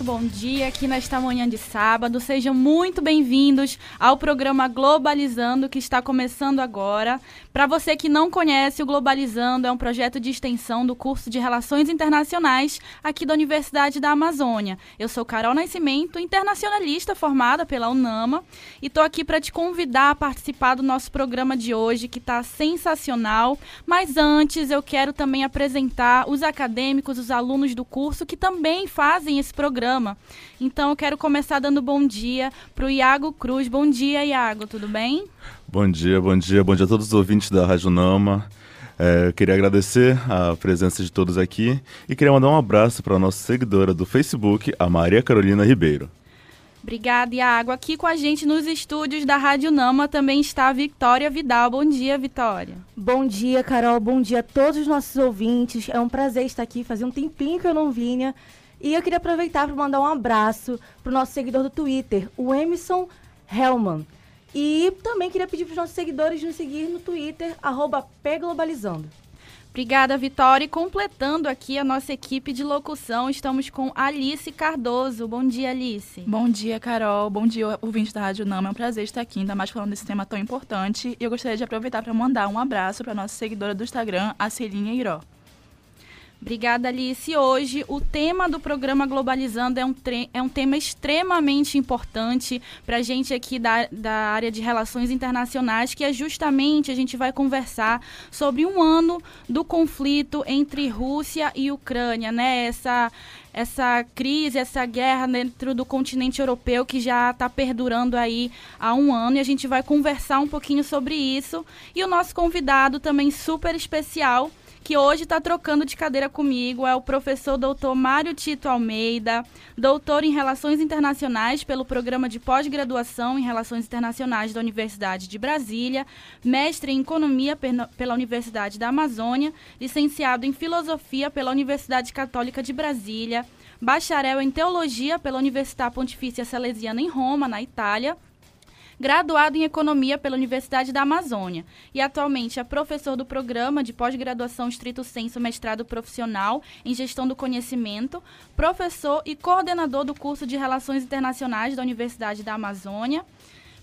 Bom dia aqui nesta manhã de sábado. Sejam muito bem-vindos ao programa Globalizando que está começando agora. Para você que não conhece, o Globalizando é um projeto de extensão do curso de Relações Internacionais aqui da Universidade da Amazônia. Eu sou Carol Nascimento, internacionalista formada pela UNAMA, e estou aqui para te convidar a participar do nosso programa de hoje, que está sensacional. Mas antes, eu quero também apresentar os acadêmicos, os alunos do curso que também fazem esse programa. Então, eu quero começar dando bom dia para o Iago Cruz. Bom dia, Iago, tudo bem? Bom dia, bom dia, bom dia a todos os ouvintes da Rádio Nama. É, queria agradecer a presença de todos aqui e queria mandar um abraço para a nossa seguidora do Facebook, a Maria Carolina Ribeiro. Obrigada, Iago. Aqui com a gente nos estúdios da Rádio Nama também está a Vitória Vidal. Bom dia, Vitória. Bom dia, Carol. Bom dia a todos os nossos ouvintes. É um prazer estar aqui. Fazia um tempinho que eu não vinha. E eu queria aproveitar para mandar um abraço para o nosso seguidor do Twitter, o Emerson Hellman. E também queria pedir para os nossos seguidores nos seguir no Twitter, arroba pglobalizando. Obrigada, Vitória. E completando aqui a nossa equipe de locução, estamos com Alice Cardoso. Bom dia, Alice. Bom dia, Carol. Bom dia, ouvinte da Rádio Nama. É um prazer estar aqui, ainda mais falando desse tema tão importante. E eu gostaria de aproveitar para mandar um abraço para a nossa seguidora do Instagram, a Celinha Iró. Obrigada, Alice. Hoje, o tema do programa Globalizando é um, é um tema extremamente importante para a gente aqui da, da área de relações internacionais, que é justamente a gente vai conversar sobre um ano do conflito entre Rússia e Ucrânia, né? Essa, essa crise, essa guerra dentro do continente europeu que já está perdurando aí há um ano e a gente vai conversar um pouquinho sobre isso. E o nosso convidado também super especial que hoje está trocando de cadeira comigo é o professor doutor Mário Tito Almeida, doutor em Relações Internacionais pelo Programa de Pós-Graduação em Relações Internacionais da Universidade de Brasília, mestre em Economia pela Universidade da Amazônia, licenciado em Filosofia pela Universidade Católica de Brasília, bacharel em Teologia pela Universidade Pontifícia Salesiana em Roma, na Itália, graduado em Economia pela Universidade da Amazônia. E atualmente é professor do programa de pós-graduação estrito senso mestrado profissional em Gestão do Conhecimento, professor e coordenador do curso de Relações Internacionais da Universidade da Amazônia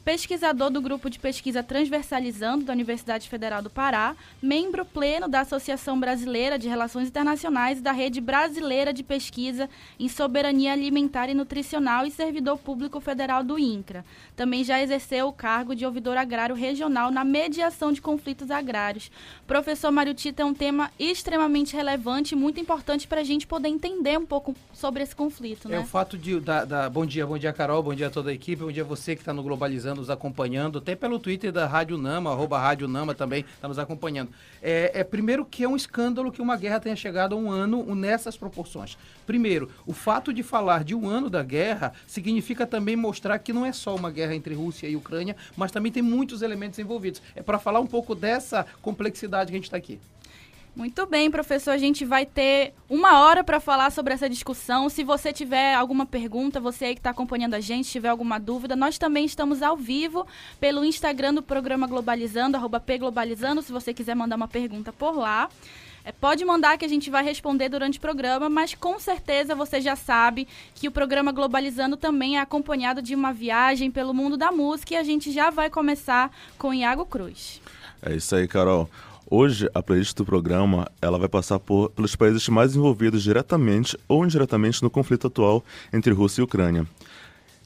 pesquisador do grupo de pesquisa Transversalizando da Universidade Federal do Pará, membro pleno da Associação Brasileira de Relações Internacionais e da Rede Brasileira de Pesquisa em Soberania Alimentar e Nutricional e servidor público federal do INCRA. Também já exerceu o cargo de ouvidor agrário regional na mediação de conflitos agrários. Professor Mário Tito é um tema extremamente relevante e muito importante para a gente poder entender um pouco sobre esse conflito. Né? É o fato de. Da, da, bom dia, bom dia, Carol, bom dia a toda a equipe, bom dia a você que está no Globalizando nos acompanhando, até pelo Twitter da Rádio Nama, arroba Rádio Nama também está nos acompanhando. É, é, primeiro que é um escândalo que uma guerra tenha chegado a um ano nessas proporções. Primeiro, o fato de falar de um ano da guerra significa também mostrar que não é só uma guerra entre Rússia e Ucrânia, mas também tem muitos elementos envolvidos. É para falar um pouco dessa complexidade que a gente está aqui. Muito bem, professor. A gente vai ter uma hora para falar sobre essa discussão. Se você tiver alguma pergunta, você aí que está acompanhando a gente, tiver alguma dúvida, nós também estamos ao vivo pelo Instagram do programa Globalizando, arroba pglobalizando, se você quiser mandar uma pergunta por lá. É, pode mandar que a gente vai responder durante o programa, mas com certeza você já sabe que o programa Globalizando também é acompanhado de uma viagem pelo mundo da música e a gente já vai começar com Iago Cruz. É isso aí, Carol. Hoje, a playlist do programa ela vai passar por, pelos países mais envolvidos diretamente ou indiretamente no conflito atual entre Rússia e Ucrânia.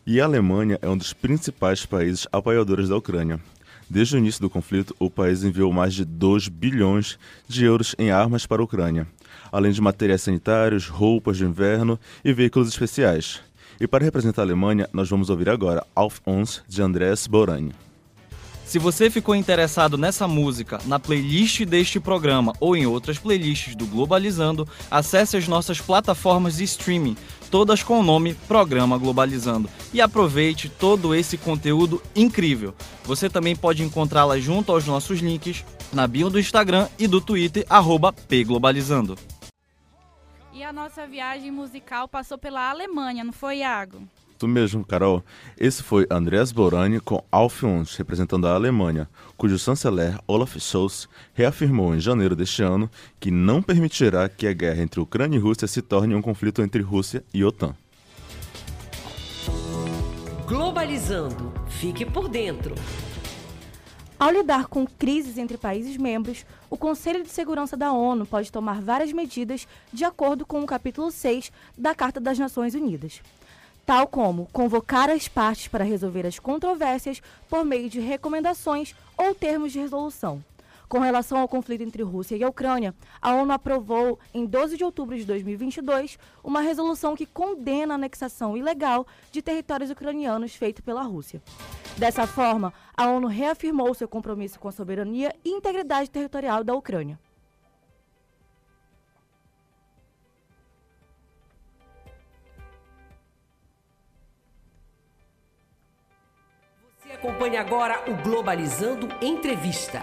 E a Alemanha é um dos principais países apoiadores da Ucrânia. Desde o início do conflito, o país enviou mais de 2 bilhões de euros em armas para a Ucrânia, além de materiais sanitários, roupas de inverno e veículos especiais. E para representar a Alemanha, nós vamos ouvir agora Auf uns de Andrés Borani. Se você ficou interessado nessa música, na playlist deste programa ou em outras playlists do Globalizando, acesse as nossas plataformas de streaming, todas com o nome Programa Globalizando, e aproveite todo esse conteúdo incrível. Você também pode encontrá-la junto aos nossos links na bio do Instagram e do Twitter, pglobalizando. E a nossa viagem musical passou pela Alemanha, não foi, Iago? Isso mesmo, Carol. Esse foi Andreas Borani com Alf Uns, representando a Alemanha, cujo chanceler Olaf Scholz reafirmou em janeiro deste ano que não permitirá que a guerra entre Ucrânia e Rússia se torne um conflito entre Rússia e OTAN. Globalizando. Fique por dentro. Ao lidar com crises entre países membros, o Conselho de Segurança da ONU pode tomar várias medidas de acordo com o capítulo 6 da Carta das Nações Unidas, tal como convocar as partes para resolver as controvérsias por meio de recomendações ou termos de resolução. Com relação ao conflito entre Rússia e a Ucrânia, a ONU aprovou, em 12 de outubro de 2022, uma resolução que condena a anexação ilegal de territórios ucranianos feita pela Rússia. Dessa forma, a ONU reafirmou seu compromisso com a soberania e integridade territorial da Ucrânia. Você acompanha agora o Globalizando Entrevista.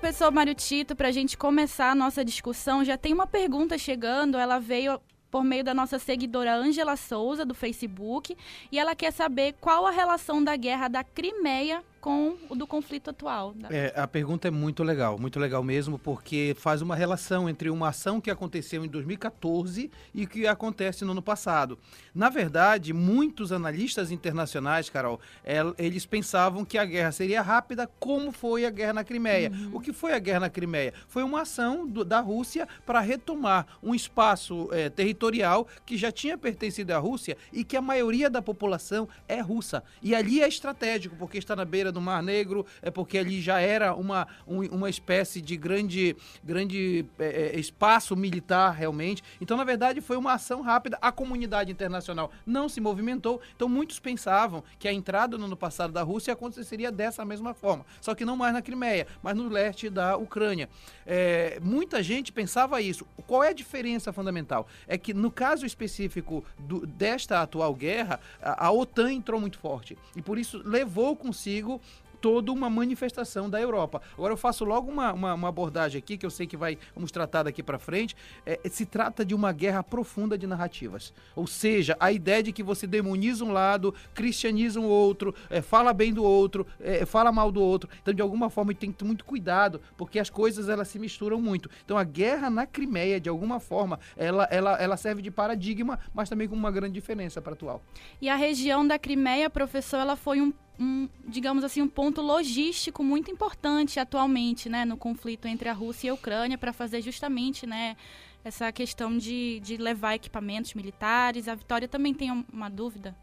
Professor Mário Tito, para a gente começar a nossa discussão, já tem uma pergunta chegando. Ela veio por meio da nossa seguidora Angela Souza, do Facebook, e ela quer saber qual a relação da guerra da Crimeia com o do conflito atual. É, a pergunta é muito legal, muito legal mesmo, porque faz uma relação entre uma ação que aconteceu em 2014 e que acontece no ano passado. Na verdade, muitos analistas internacionais, Carol, é, eles pensavam que a guerra seria rápida, como foi a guerra na Crimeia. Uhum. O que foi a guerra na Crimeia? Foi uma ação do, da Rússia para retomar um espaço é, territorial que já tinha pertencido à Rússia e que a maioria da população é russa. E ali é estratégico, porque está na beira do Mar Negro, é porque ali já era uma, um, uma espécie de grande, grande é, é, espaço militar realmente. Então, na verdade, foi uma ação rápida. A comunidade internacional não se movimentou. Então, muitos pensavam que a entrada no ano passado da Rússia aconteceria dessa mesma forma. Só que não mais na Crimeia, mas no leste da Ucrânia. É, muita gente pensava isso. Qual é a diferença fundamental? É que no caso específico do, desta atual guerra, a, a OTAN entrou muito forte. E por isso levou consigo toda uma manifestação da Europa. Agora eu faço logo uma, uma, uma abordagem aqui, que eu sei que vai, vamos tratar daqui para frente. É, se trata de uma guerra profunda de narrativas. Ou seja, a ideia de que você demoniza um lado, cristianiza um outro, é, fala bem do outro, é, fala mal do outro. Então, de alguma forma, tem que ter muito cuidado, porque as coisas elas se misturam muito. Então, a guerra na Crimeia, de alguma forma, ela, ela, ela serve de paradigma, mas também com uma grande diferença para atual. E a região da Crimeia, professor, ela foi um um, digamos assim, um ponto logístico muito importante atualmente, né, no conflito entre a Rússia e a Ucrânia, para fazer justamente, né, essa questão de, de levar equipamentos militares. A Vitória também tem uma dúvida.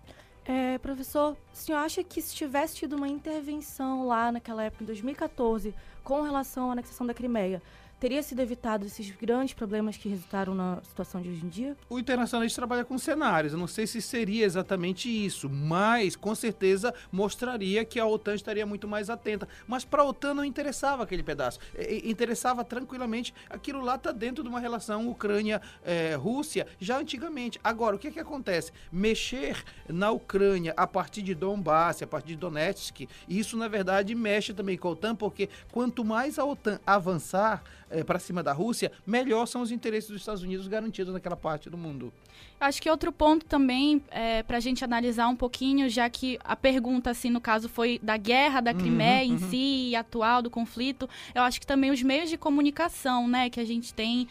É, professor, o senhor acha que se tivesse tido uma intervenção lá naquela época, em 2014, com relação à anexação da Crimeia, teria sido evitado esses grandes problemas que resultaram na situação de hoje em dia? O internacionalista trabalha com cenários. Eu não sei se seria exatamente isso, mas com certeza mostraria que a OTAN estaria muito mais atenta. Mas para a OTAN não interessava aquele pedaço. interessava tranquilamente. Aquilo lá está dentro de uma relação Ucrânia-Rússia já antigamente. Agora, o que, que acontece? Mexer na Ucrânia a partir de Donbass, a partir de Donetsk, isso na verdade mexe também com a OTAN, porque quanto mais a OTAN avançar, é, para cima da Rússia, melhor são os interesses dos Estados Unidos garantidos naquela parte do mundo. Acho que outro ponto também é, para a gente analisar um pouquinho, já que a pergunta, assim, no caso, foi da guerra da Crimeia uhum, em uhum. si, atual, do conflito, eu acho que também os meios de comunicação, né, que a gente tem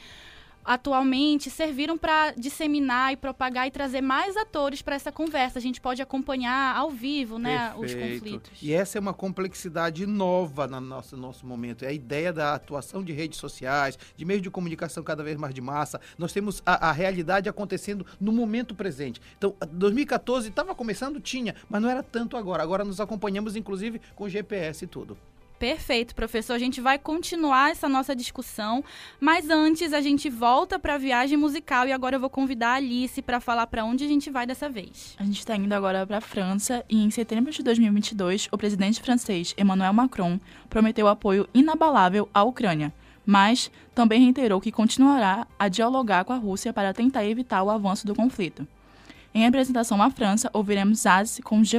atualmente serviram para disseminar e propagar e trazer mais atores para essa conversa. A gente pode acompanhar ao vivo né, os conflitos. E essa é uma complexidade nova no nosso, nosso momento. É a ideia da atuação de redes sociais, de meios de comunicação cada vez mais de massa. Nós temos a, a realidade acontecendo no momento presente. Então, 2014 estava começando, tinha, mas não era tanto agora. Agora nos acompanhamos, inclusive, com GPS e tudo. Perfeito, professor. A gente vai continuar essa nossa discussão, mas antes a gente volta para a viagem musical e agora eu vou convidar a Alice para falar para onde a gente vai dessa vez. A gente está indo agora para a França e em setembro de 2022 o presidente francês Emmanuel Macron prometeu apoio inabalável à Ucrânia, mas também reiterou que continuará a dialogar com a Rússia para tentar evitar o avanço do conflito. Em apresentação à França, ouviremos Az com Je.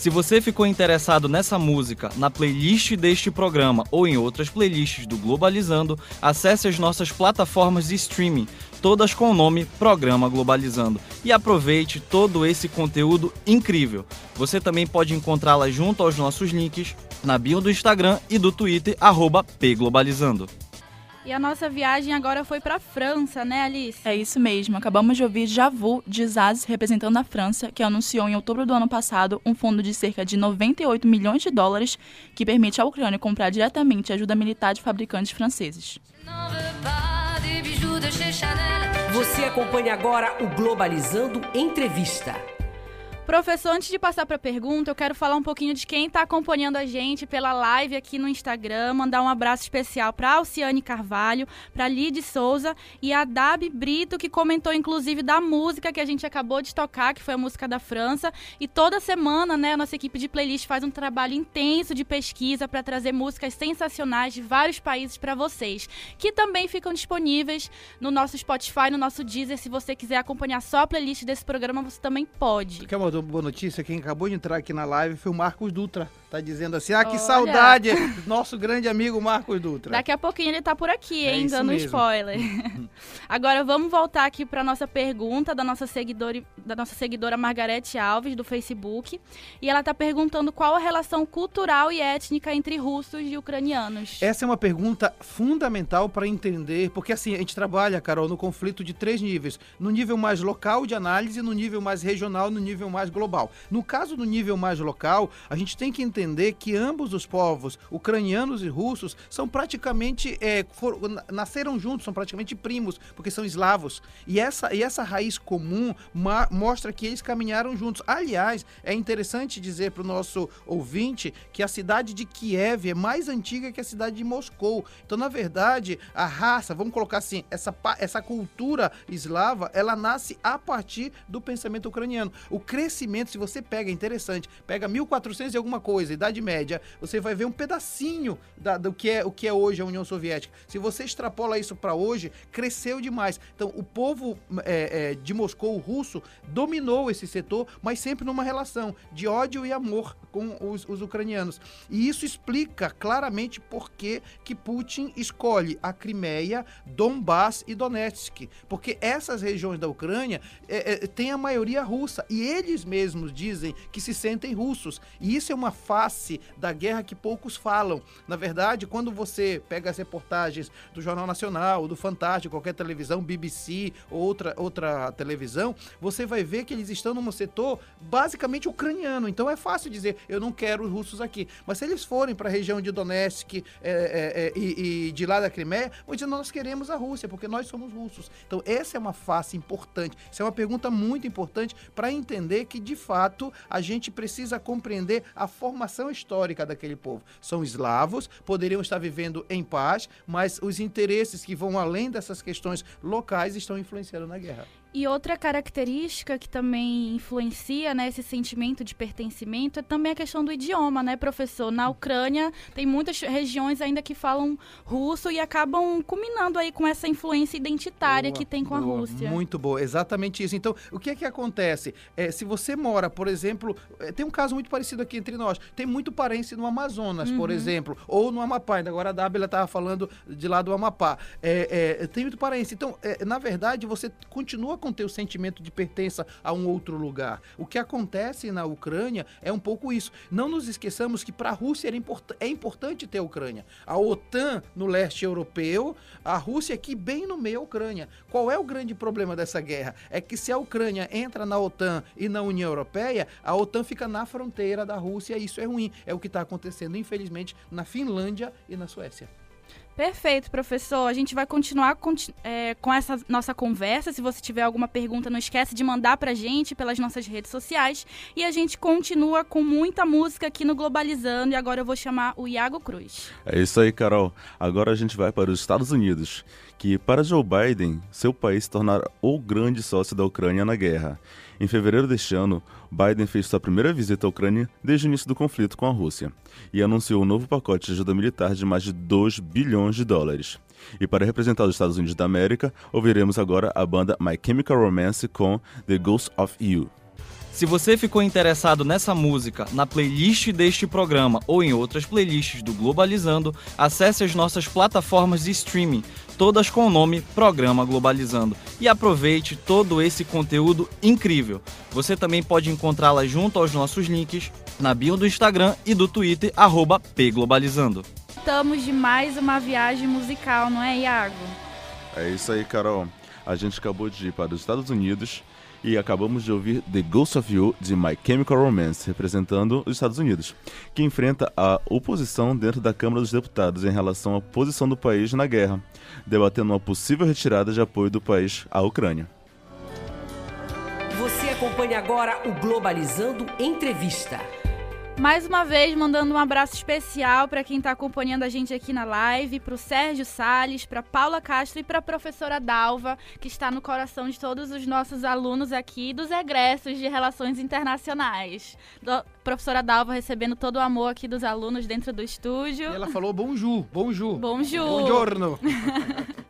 Se você ficou interessado nessa música, na playlist deste programa ou em outras playlists do Globalizando, acesse as nossas plataformas de streaming, todas com o nome Programa Globalizando. E aproveite todo esse conteúdo incrível. Você também pode encontrá-la junto aos nossos links na bio do Instagram e do Twitter, arroba pglobalizando. E a nossa viagem agora foi para a França, né, Alice? É isso mesmo. Acabamos de ouvir Javu de Zaz representando a França, que anunciou em outubro do ano passado um fundo de cerca de 98 milhões de dólares que permite à Ucrânia comprar diretamente ajuda militar de fabricantes franceses. Você acompanha agora o Globalizando Entrevista. Professor, antes de passar para a pergunta, eu quero falar um pouquinho de quem está acompanhando a gente pela live aqui no Instagram. Mandar um abraço especial para Alciane Carvalho, para Lide Souza e a Dab Brito, que comentou inclusive da música que a gente acabou de tocar, que foi a música da França. E toda semana, né, a nossa equipe de playlist faz um trabalho intenso de pesquisa para trazer músicas sensacionais de vários países para vocês, que também ficam disponíveis no nosso Spotify, no nosso Deezer. Se você quiser acompanhar só a playlist desse programa, você também pode. Quer uma boa notícia? Quem acabou de entrar aqui na live foi o Marcos Dutra. Tá dizendo assim, ah, que Olha. saudade, nosso grande amigo Marcos Dutra. Daqui a pouquinho ele tá por aqui, É hein? isso dando mesmo. spoiler. Agora vamos voltar aqui para nossa pergunta da nossa seguidora, da nossa seguidora Margarete Alves do Facebook, e ela tá perguntando qual a relação cultural e étnica entre russos e ucranianos. Essa é uma pergunta fundamental para entender, porque assim, a gente trabalha, Carol, no conflito de três níveis. No nível mais local de análise, no nível mais regional, no nível mais global. No caso do nível mais local, a gente tem que entender que ambos os povos, ucranianos e russos, são praticamente, é, for- na- nasceram juntos, são praticamente primos, porque são eslavos. E essa, e essa raiz comum ma- mostra que eles caminharam juntos. Aliás, é interessante dizer para o nosso ouvinte que a cidade de Kiev é mais antiga que a cidade de Moscou. Então, na verdade, a raça, vamos colocar assim, essa, essa cultura eslava, ela nasce a partir do pensamento ucraniano. O crescimento, se você pega, é interessante, pega 1400 e alguma coisa, Idade Média, você vai ver um pedacinho da- do que é, o que é hoje a União Soviética. Se você extrapola isso para hoje, cresceu demais. Então, o povo é, é, de Moscou, russo, dominou esse setor, mas sempre numa relação de ódio e amor com os, os ucranianos. E isso explica claramente por que, que Putin escolhe a Crimeia, Donbass e Donetsk. Porque essas regiões da Ucrânia é, é, têm a maioria russa. E eles mesmos dizem que se sentem russos. E isso é uma face da guerra que poucos falam. Na verdade, quando você pega as reportagens do Jornal Nacional, do Fantástico, qualquer televisão, BBC ou outra, outra televisão, você vai ver que eles estão num setor basicamente ucraniano. Então é fácil dizer, eu não quero os russos aqui. Mas se eles forem para a região de Donetsk é, é, é, e, e de lá da Crimeia, vão dizer, nós queremos a Rússia, porque nós somos russos. Então essa é uma face importante. Isso é uma pergunta muito importante para entender que, de fato, a gente precisa compreender a formação histórica daquele povo. São eslavos, poderiam estar vivendo em paz, mas os interesses que vão além dessas questões locais estão influenciando na guerra. E outra característica que também influencia né, esse sentimento de pertencimento é também a questão do idioma, né, professor? Na Ucrânia tem muitas regiões ainda que falam russo e acabam culminando aí com essa influência identitária Boa, que tem com a boa, Rússia. Muito boa, exatamente isso. Então, o que é que acontece? É, se você mora, por exemplo, é, tem um caso muito parecido aqui entre nós. Tem muito parente no Amazonas, Uhum. por exemplo, ou no Amapá. Ainda agora a Dábila estava falando de lá do Amapá. É, é, tem muito parente. Então, é, na verdade, você continua com o sentimento de pertença a um outro lugar. O que acontece na Ucrânia é um pouco isso. Não nos esqueçamos que para a Rússia import- é importante ter a Ucrânia. A OTAN no leste europeu, a Rússia aqui bem no meio da Ucrânia. Qual é o grande problema dessa guerra? É que se a Ucrânia entra na OTAN e na União Europeia, a OTAN fica na fronteira da Rússia e isso é ruim. É o que está acontecendo, infelizmente, na Finlândia e na Suécia. Perfeito, professor. A gente vai continuar conti- é, com essa nossa conversa. Se você tiver alguma pergunta, não esquece de mandar pra gente pelas nossas redes sociais. E a gente continua com muita música aqui no Globalizando. E agora eu vou chamar o Iago Cruz. É isso aí, Carol. Agora a gente vai para os Estados Unidos, que para Joe Biden, seu país se tornará o grande sócio da Ucrânia na guerra. Em fevereiro deste ano, Biden fez sua primeira visita à Ucrânia desde o início do conflito com a Rússia e anunciou um novo pacote de ajuda militar de mais de 2 bilhões de dólares. E para representar os Estados Unidos da América, ouviremos agora a banda My Chemical Romance com The Ghost of You. Se você ficou interessado nessa música, na playlist deste programa ou em outras playlists do Globalizando, acesse as nossas plataformas de streaming, todas com o nome Programa Globalizando, e aproveite todo esse conteúdo incrível. Você também pode encontrá-la junto aos nossos links na bio do Instagram e do Twitter, pglobalizando. Estamos de mais uma viagem musical, não é, Iago? É isso aí, Carol. A gente acabou de ir para os Estados Unidos e acabamos de ouvir The Ghost of You de My Chemical Romance, representando os Estados Unidos, que enfrenta a oposição dentro da Câmara dos Deputados em relação à posição do país na guerra, debatendo uma possível retirada de apoio do país à Ucrânia. Você acompanha agora o Globalizando Entrevista. Mais uma vez, mandando um abraço especial para quem está acompanhando a gente aqui na live, para o Sérgio Sales, para Paula Castro e para a professora Dalva, que está no coração de todos os nossos alunos aqui dos egressos de Relações Internacionais. Do, professora Dalva recebendo todo o amor aqui dos alunos dentro do estúdio. E ela falou bonjour, bonjour. Bonjour. Buongiorno.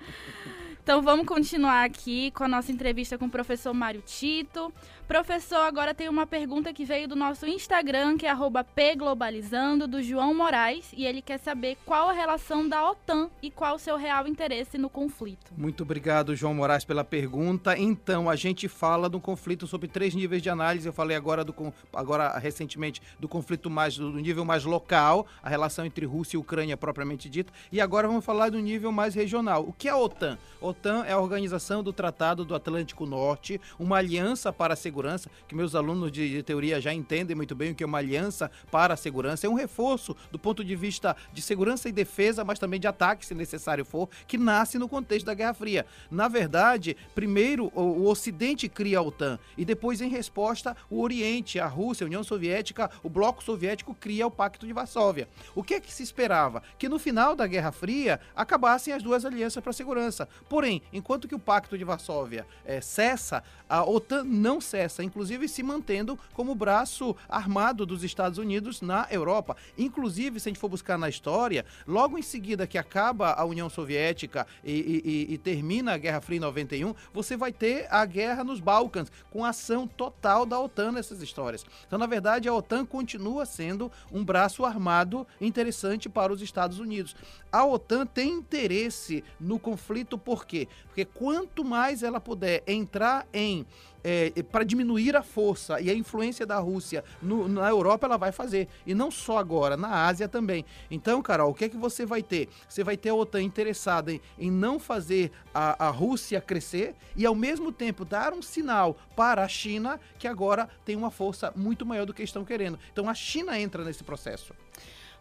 Então vamos continuar aqui com a nossa entrevista com o professor Mário Tito. Professor, agora tem uma pergunta que veio do nosso Instagram, que é pglobalizando, do João Moraes, e ele quer saber qual a relação da OTAN e qual o seu real interesse no conflito. Muito obrigado, João Moraes, pela pergunta. Então, a gente fala do conflito sobre três níveis de análise. Eu falei agora, do, agora recentemente do conflito mais do nível mais local, a relação entre Rússia e Ucrânia propriamente dita, e agora vamos falar do nível mais regional. O que é a OTAN? A OTAN é a organização do Tratado do Atlântico Norte, uma aliança para a segurança segurança, que meus alunos de, de, teoria já entendem muito bem o que é uma aliança para a segurança. É um reforço do ponto de vista de segurança e defesa, mas também de ataque, se necessário for, que nasce no contexto da Guerra Fria. Na verdade, primeiro o, o Ocidente cria a OTAN e depois, em resposta, o Oriente, a Rússia, a União Soviética, o Bloco Soviético cria o Pacto de Varsóvia. O que é que se esperava? Que no final da Guerra Fria acabassem as duas alianças para a segurança. Porém, enquanto que o Pacto de Varsóvia é, cessa, a OTAN não cessa inclusive se mantendo como braço armado dos Estados Unidos na Europa. Inclusive, se a gente for buscar na história, logo em seguida que acaba a União Soviética e, e, e termina a Guerra Fria em 91, você vai ter a guerra nos Balcãs, com ação total da OTAN nessas histórias. Então, na verdade, a OTAN continua sendo um braço armado interessante para os Estados Unidos. A OTAN tem interesse no conflito, por quê? Porque quanto mais ela puder entrar em é, para diminuir a força e a influência da Rússia no, na Europa, ela vai fazer. E não só agora, na Ásia também. Então, Carol, o que é que você vai ter? Você vai ter a OTAN interessada em, em não fazer a, a Rússia crescer e, ao mesmo tempo, dar um sinal para a China que agora tem uma força muito maior do que estão querendo. Então, a China entra nesse processo.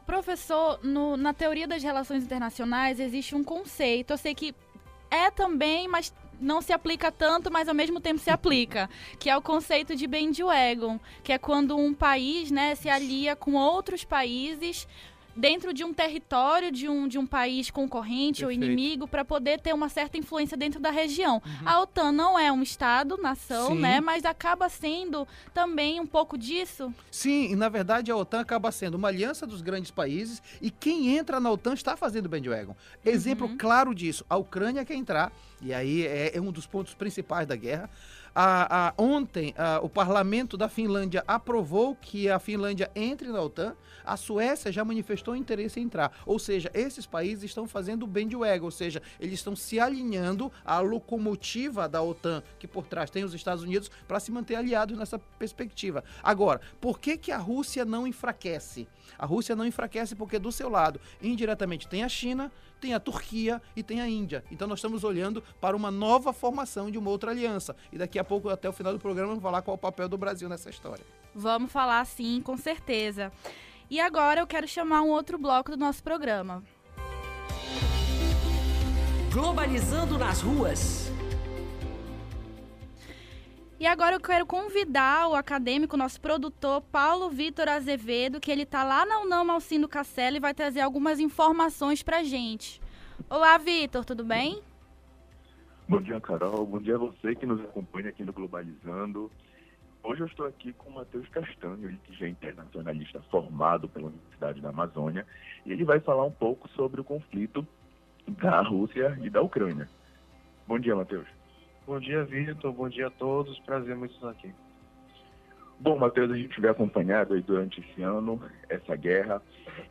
Professor, no, na teoria das relações internacionais existe um conceito. Eu sei que é também, mas não se aplica tanto, mas ao mesmo tempo se aplica, que é o conceito de bandwagon, que é quando um país, né, se alia com outros países dentro de um território de um, de um país concorrente Perfeito. ou inimigo para poder ter uma certa influência dentro da região. Uhum. A OTAN não é um estado, nação, Sim. né, mas acaba sendo também um pouco disso. Sim, e na verdade a OTAN acaba sendo uma aliança dos grandes países e quem entra na OTAN está fazendo bandwagon. Exemplo uhum. claro disso, a Ucrânia quer entrar e aí é, é um dos pontos principais da guerra. A, a, ontem, a, o parlamento da Finlândia aprovou que a Finlândia entre na OTAN. A Suécia já manifestou interesse em entrar. Ou seja, esses países estão fazendo o bandwagon, ou seja, eles estão se alinhando à locomotiva da OTAN, que por trás tem os Estados Unidos, para se manter aliados nessa perspectiva. Agora, por que, que a Rússia não enfraquece? A Rússia não enfraquece porque do seu lado, indiretamente, tem a China, tem a Turquia e tem a Índia. Então nós estamos olhando para uma nova formação de uma outra aliança. E daqui a pouco, até o final do programa, vamos falar qual é o papel do Brasil nessa história. Vamos falar sim, com certeza. E agora eu quero chamar um outro bloco do nosso programa. Globalizando nas ruas. E agora eu quero convidar o acadêmico, nosso produtor, Paulo Vitor Azevedo, que ele está lá na Unama Alcindo Castelo e vai trazer algumas informações para gente. Olá, Vitor, tudo bem? Bom dia, Carol. Bom dia a você que nos acompanha aqui no Globalizando. Hoje eu estou aqui com o Matheus Castanho, que já é internacionalista formado pela Universidade da Amazônia, e ele vai falar um pouco sobre o conflito da Rússia e da Ucrânia. Bom dia, Matheus. Bom dia, Vitor. Bom dia a todos. Prazer muito estar aqui. Bom, Matheus, a gente vem acompanhado aí durante esse ano essa guerra.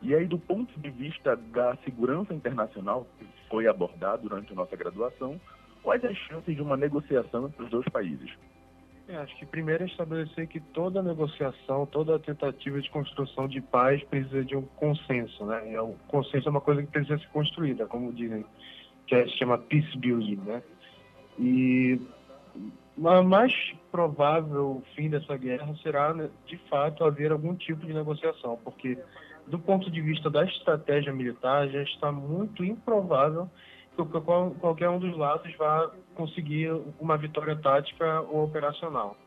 E aí, do ponto de vista da segurança internacional, que foi abordado durante a nossa graduação, quais as chances de uma negociação entre os dois países? É, acho que primeiro é estabelecer que toda negociação, toda tentativa de construção de paz precisa de um consenso, né? E o consenso é uma coisa que precisa ser construída, como dizem, que é, se chama peace building, né? E a mais provável fim dessa guerra será, né, de fato, haver algum tipo de negociação, porque do ponto de vista da estratégia militar já está muito improvável que qualquer um dos lados vá conseguir uma vitória tática ou operacional.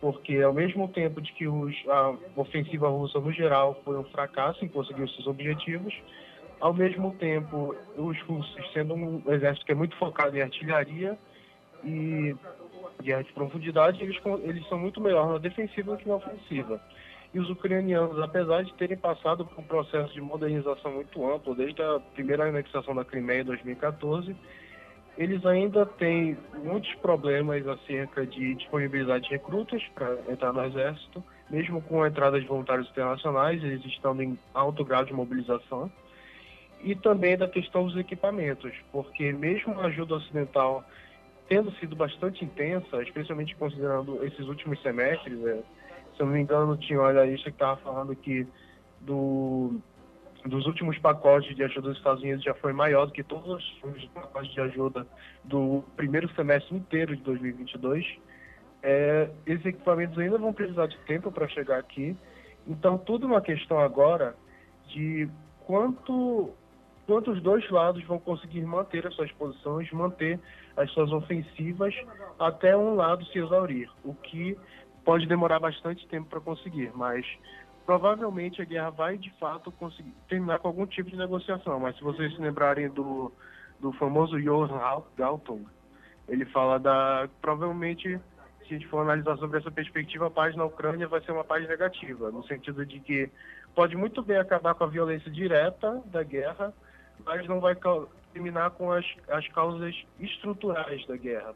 Porque, ao mesmo tempo de que os, a ofensiva russa, no geral, foi um fracasso em conseguir os seus objetivos, ao mesmo tempo, os russos, sendo um exército que é muito focado em artilharia e guerra de profundidade, eles, eles são muito melhor na defensiva do que na ofensiva. E os ucranianos, apesar de terem passado por um processo de modernização muito amplo, desde a primeira anexação da Crimeia em 2014, eles ainda têm muitos problemas acerca de disponibilidade de recrutas para entrar no exército, mesmo com a entrada de voluntários internacionais, eles estão em alto grau de mobilização, e também da questão dos equipamentos, porque mesmo a ajuda ocidental tendo sido bastante intensa, especialmente considerando esses últimos semestres, é, se eu não me engano, tinha uma analista que estava falando que do, dos últimos pacotes de ajuda dos Estados Unidos já foi maior do que todos os pacotes de ajuda do primeiro semestre inteiro de 2022. É, esses equipamentos ainda vão precisar de tempo para chegar aqui. Então, tudo uma questão agora de quanto, quanto os dois lados vão conseguir manter as suas posições, manter as suas ofensivas até um lado se exaurir, o que pode demorar bastante tempo para conseguir, mas provavelmente a guerra vai de fato conseguir terminar com algum tipo de negociação. Mas se vocês se lembrarem do, do famoso Johan Galtung, ele fala da provavelmente se a gente for analisar sobre essa perspectiva, a paz na Ucrânia vai ser uma paz negativa, no sentido de que pode muito bem acabar com a violência direta da guerra, mas não vai terminar com as, as causas estruturais da guerra.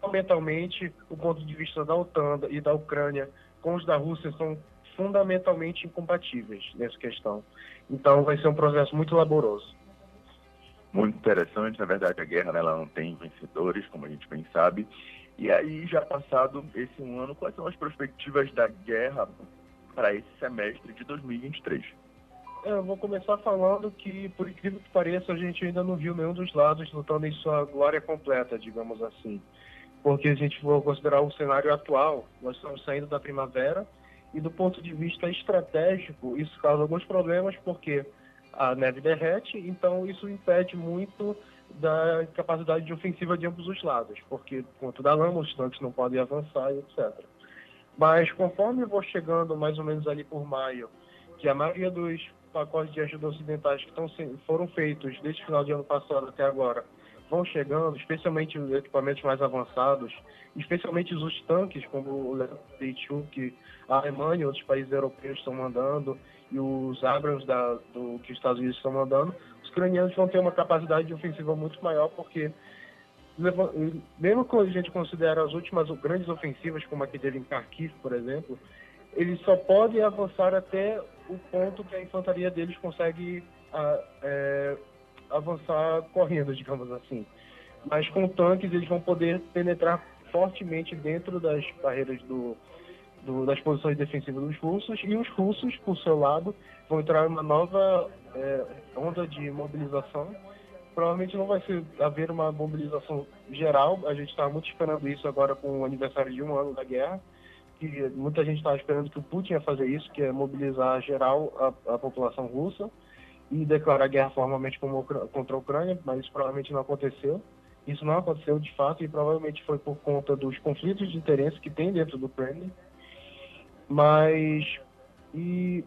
Fundamentalmente, o ponto de vista da OTAN e da Ucrânia com os da Rússia são fundamentalmente incompatíveis nessa questão. Então, vai ser um processo muito laboroso. Muito interessante, na verdade, a guerra ela não tem vencedores, como a gente bem sabe. E aí, já passado esse um ano, quais são as perspectivas da guerra para esse semestre de 2023? Eu vou começar falando que, por incrível que pareça, a gente ainda não viu nenhum dos lados lutando em sua glória completa, digamos assim. Porque a gente for considerar o cenário atual, nós estamos saindo da primavera e do ponto de vista estratégico, isso causa alguns problemas porque a neve derrete, então isso impede muito da capacidade de ofensiva de ambos os lados, porque quanto da lama os tanques não podem avançar e etc. Mas conforme vou chegando mais ou menos ali por maio, que a maioria dos pacotes de ajuda ocidentais que estão, foram feitos desde o final de ano passado até agora vão chegando, especialmente os equipamentos mais avançados, especialmente os tanques, como o Leopard que a Alemanha e outros países europeus estão mandando, e os Abrams da, do, que os Estados Unidos estão mandando, os ucranianos vão ter uma capacidade de ofensiva muito maior, porque mesmo quando a gente considera as últimas grandes ofensivas, como a que teve em Kharkiv, por exemplo, eles só podem avançar até o ponto que a infantaria deles consegue a, é, avançar correndo, digamos assim. Mas com tanques eles vão poder penetrar fortemente dentro das barreiras do, do, das posições defensivas dos russos e os russos, por seu lado, vão entrar em uma nova é, onda de mobilização. Provavelmente não vai ser, haver uma mobilização geral, a gente está muito esperando isso agora com o aniversário de um ano da guerra, que muita gente estava esperando que o Putin ia fazer isso, que é mobilizar geral a, a população russa e declarar guerra formalmente contra a Ucrânia, mas isso provavelmente não aconteceu. Isso não aconteceu de fato e provavelmente foi por conta dos conflitos de interesse que tem dentro do Kremlin. Mas e,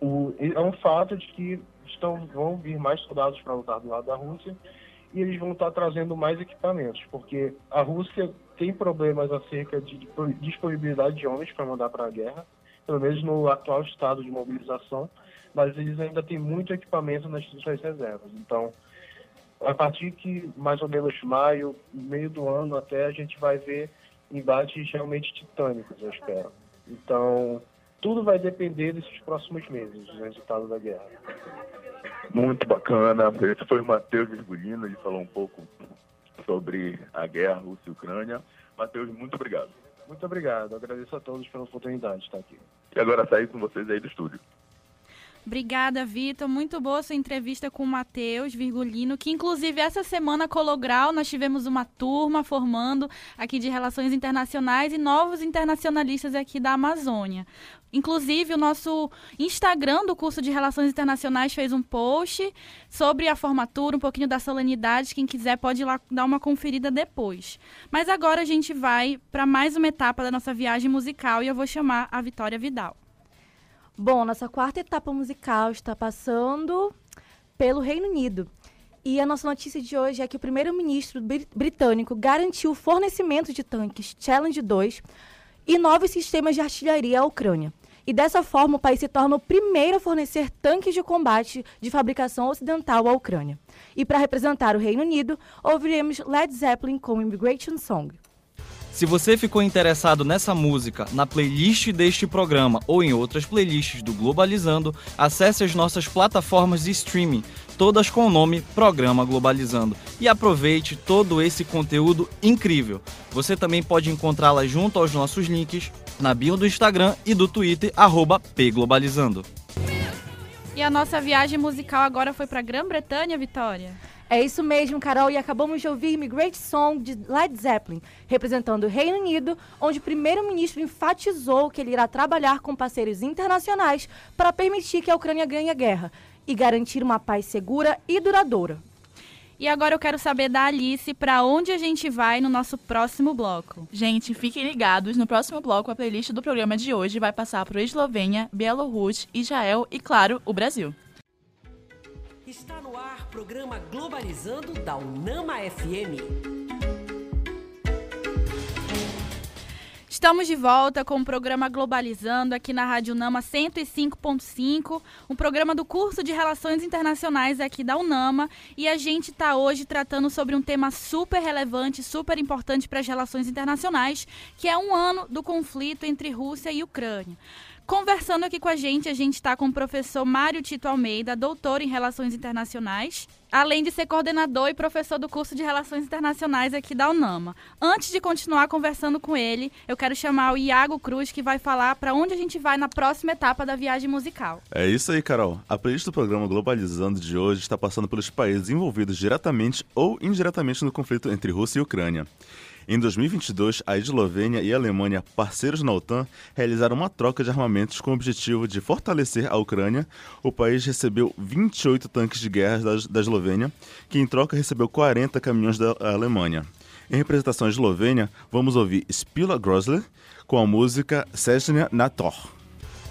o, é um fato de que estão, vão vir mais soldados para lutar do lado da Rússia e eles vão estar trazendo mais equipamentos, porque a Rússia tem problemas acerca de disponibilidade de homens para mandar para a guerra, pelo menos no atual estado de mobilização mas eles ainda têm muito equipamento nas suas reservas. Então, a partir que mais ou menos maio, meio do ano até, a gente vai ver embates realmente titânicos, eu espero. Então, tudo vai depender desses próximos meses, do resultado da guerra. Muito bacana. Esse foi o Matheus Virgulino, ele falou um pouco sobre a guerra Rússia e Ucrânia. Matheus, muito obrigado. Muito obrigado. Agradeço a todos pela oportunidade de estar aqui. E agora sair com vocês aí do estúdio. Obrigada, Vitor. Muito boa sua entrevista com o Matheus Virgulino, que inclusive essa semana Colograu nós tivemos uma turma formando aqui de Relações Internacionais e novos internacionalistas aqui da Amazônia. Inclusive, o nosso Instagram do curso de Relações Internacionais fez um post sobre a formatura, um pouquinho da solenidade. Quem quiser pode ir lá dar uma conferida depois. Mas agora a gente vai para mais uma etapa da nossa viagem musical e eu vou chamar a Vitória Vidal. Bom, nossa quarta etapa musical está passando pelo Reino Unido. E a nossa notícia de hoje é que o primeiro-ministro britânico garantiu o fornecimento de tanques Challenge 2 e novos sistemas de artilharia à Ucrânia. E dessa forma, o país se torna o primeiro a fornecer tanques de combate de fabricação ocidental à Ucrânia. E para representar o Reino Unido, ouviremos Led Zeppelin com Immigration Song. Se você ficou interessado nessa música, na playlist deste programa ou em outras playlists do Globalizando, acesse as nossas plataformas de streaming, todas com o nome Programa Globalizando, e aproveite todo esse conteúdo incrível. Você também pode encontrá-la junto aos nossos links na bio do Instagram e do Twitter @pglobalizando. E a nossa viagem musical agora foi para Grã-Bretanha, Vitória. É isso mesmo, Carol, e acabamos de ouvir Great Song de Led Zeppelin, representando o Reino Unido, onde o primeiro-ministro enfatizou que ele irá trabalhar com parceiros internacionais para permitir que a Ucrânia ganhe a guerra e garantir uma paz segura e duradoura. E agora eu quero saber da Alice para onde a gente vai no nosso próximo bloco. Gente, fiquem ligados, no próximo bloco a playlist do programa de hoje vai passar para Eslovênia, Bielorrússia, Israel e, claro, o Brasil. Está no ar programa Globalizando da Unama FM. Estamos de volta com o programa Globalizando aqui na Rádio Nama 105.5, um programa do curso de Relações Internacionais aqui da Unama. E a gente está hoje tratando sobre um tema super relevante, super importante para as relações internacionais, que é um ano do conflito entre Rússia e Ucrânia. Conversando aqui com a gente, a gente está com o professor Mário Tito Almeida, doutor em Relações Internacionais, além de ser coordenador e professor do curso de Relações Internacionais aqui da UNAMA. Antes de continuar conversando com ele, eu quero chamar o Iago Cruz, que vai falar para onde a gente vai na próxima etapa da viagem musical. É isso aí, Carol. A playlist do programa Globalizando de hoje está passando pelos países envolvidos diretamente ou indiretamente no conflito entre Rússia e Ucrânia. Em 2022, a Eslovênia e a Alemanha, parceiros na OTAN, realizaram uma troca de armamentos com o objetivo de fortalecer a Ucrânia. O país recebeu 28 tanques de guerra da, Eslovênia, que em troca recebeu 40 caminhões da Alemanha. Em representação Eslovênia, vamos ouvir Spila Grosler com a música Sesnia na Tor.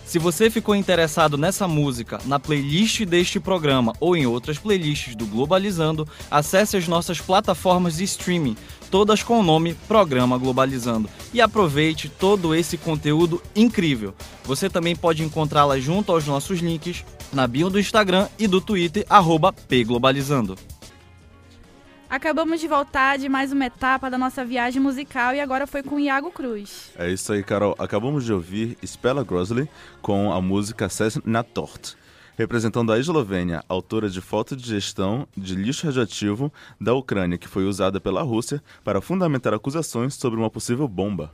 Se você ficou interessado nessa música, na playlist deste programa ou em outras playlists do Globalizando, acesse as nossas plataformas de streaming, todas com o nome Programa Globalizando, e aproveite todo esse conteúdo incrível. Você também pode encontrá-la junto aos nossos links na bio do Instagram e do Twitter @pglobalizando. Acabamos de voltar de mais uma etapa da nossa viagem musical e agora foi com Iago Cruz. É isso aí, Carol. Acabamos de ouvir Spela Grosley com a música Ses na Tort, representando a Eslovênia, autora de foto de gestão de lixo radioativo da Ucrânia, que foi usada pela Rússia para fundamentar acusações sobre uma possível bomba.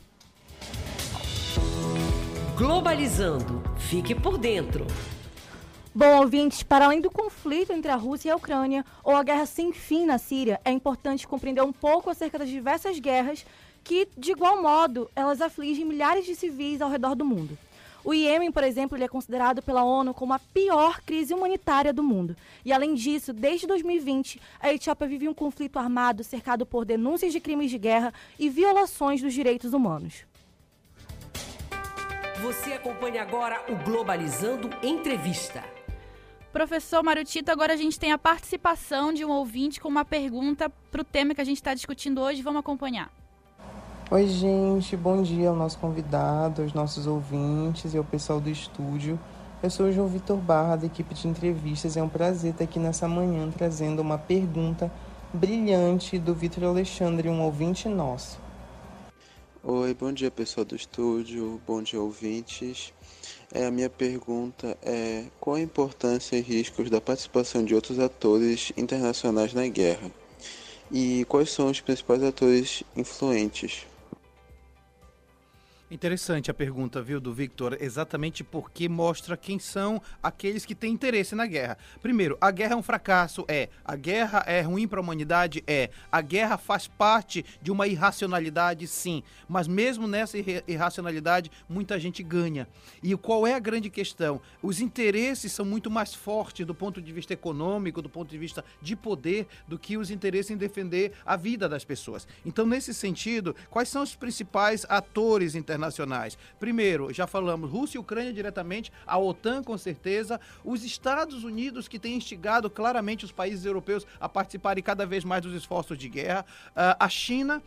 Globalizando. Fique por dentro. Bom, ouvintes, para além do conflito entre a Rússia e a Ucrânia, ou a guerra sem fim na Síria, é importante compreender um pouco acerca das diversas guerras que, de igual modo, elas afligem milhares de civis ao redor do mundo. O Iêmen, por exemplo, é considerado pela ONU como a pior crise humanitária do mundo. E, além disso, desde 2020, a Etiópia vive um conflito armado cercado por denúncias de crimes de guerra e violações dos direitos humanos. Você acompanha agora o Globalizando Entrevista. Professor Marutito, agora a gente tem a participação de um ouvinte com uma pergunta para o tema que a gente está discutindo hoje. Vamos acompanhar. Oi, gente. Bom dia ao nosso convidado, aos nossos ouvintes e ao pessoal do estúdio. Eu sou o João Vitor Barra, da equipe de entrevistas. É um prazer estar aqui nessa manhã trazendo uma pergunta brilhante do Vitor Alexandre, um ouvinte nosso. Oi, bom dia pessoal do estúdio, bom dia ouvintes. É, a minha pergunta é qual a importância e riscos da participação de outros atores internacionais na guerra? E quais são os principais atores influentes? Interessante a pergunta, viu, do Victor, exatamente porque mostra quem são aqueles que têm interesse na guerra. Primeiro, a guerra é um fracasso? É. A guerra é ruim para a humanidade? É. A guerra faz parte de uma irracionalidade? Sim. Mas mesmo nessa irracionalidade, muita gente ganha. E qual é a grande questão? Os interesses são muito mais fortes do ponto de vista econômico, do ponto de vista de poder, do que os interesses em defender a vida das pessoas. Então, nesse sentido, quais são os principais atores internacionais? Internacionais. Primeiro, já falamos, Rússia e Ucrânia diretamente, a OTAN com certeza, os Estados Unidos que têm instigado claramente os países europeus a participarem cada vez mais dos esforços de guerra, uh, a China